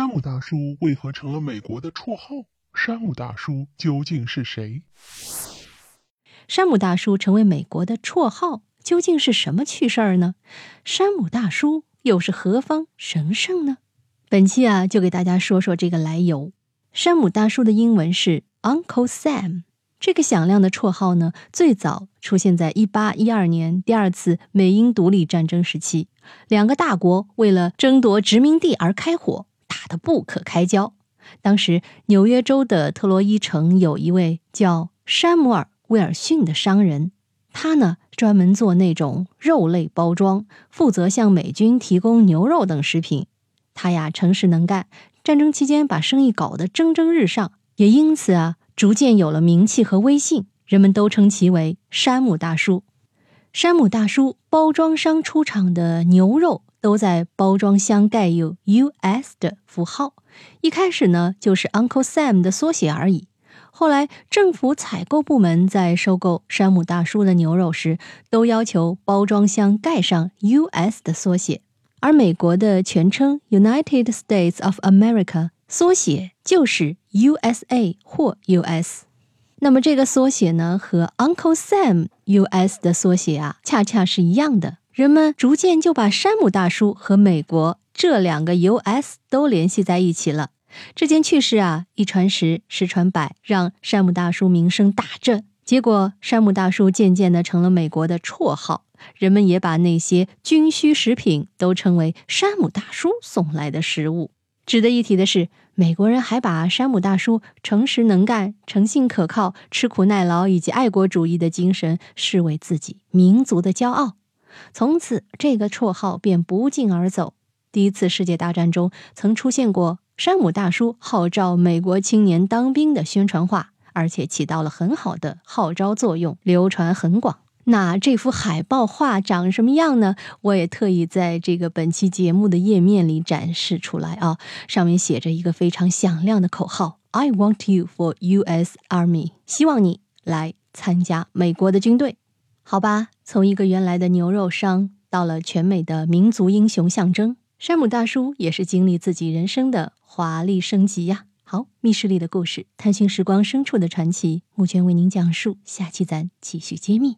山姆大叔为何成了美国的绰号？山姆大叔究竟是谁？山姆大叔成为美国的绰号，究竟是什么趣事儿呢？山姆大叔又是何方神圣呢？本期啊，就给大家说说这个来由。山姆大叔的英文是 Uncle Sam。这个响亮的绰号呢，最早出现在1812年第二次美英独立战争时期，两个大国为了争夺殖民地而开火，打得不可开交。当时纽约州的特洛伊城有一位叫山姆尔·威尔逊的商人，他呢专门做那种肉类包装，负责向美军提供牛肉等食品。他呀诚实能干，战争期间把生意搞得蒸蒸日上，也因此啊。逐渐有了名气和威信，人们都称其为山姆大叔。山姆大叔包装商出厂的牛肉都在包装箱盖有 U.S. 的符号，一开始呢就是 Uncle Sam 的缩写而已。后来政府采购部门在收购山姆大叔的牛肉时，都要求包装箱盖上 U.S. 的缩写，而美国的全称 United States of America。缩写就是 USA 或 US，那么这个缩写呢和 Uncle Sam US 的缩写啊，恰恰是一样的。人们逐渐就把山姆大叔和美国这两个 US 都联系在一起了。这件趣事啊，一传十，十传百，让山姆大叔名声大振。结果，山姆大叔渐渐的成了美国的绰号，人们也把那些军需食品都称为山姆大叔送来的食物。值得一提的是，美国人还把山姆大叔诚实能干、诚信可靠、吃苦耐劳以及爱国主义的精神视为自己民族的骄傲。从此，这个绰号便不胫而走。第一次世界大战中，曾出现过山姆大叔号召美国青年当兵的宣传画，而且起到了很好的号召作用，流传很广。那这幅海报画长什么样呢？我也特意在这个本期节目的页面里展示出来啊，上面写着一个非常响亮的口号：“I want you for U.S. Army。”希望你来参加美国的军队，好吧？从一个原来的牛肉商，到了全美的民族英雄象征，山姆大叔也是经历自己人生的华丽升级呀。好，密室里的故事，探寻时光深处的传奇，目前为您讲述，下期咱继续揭秘。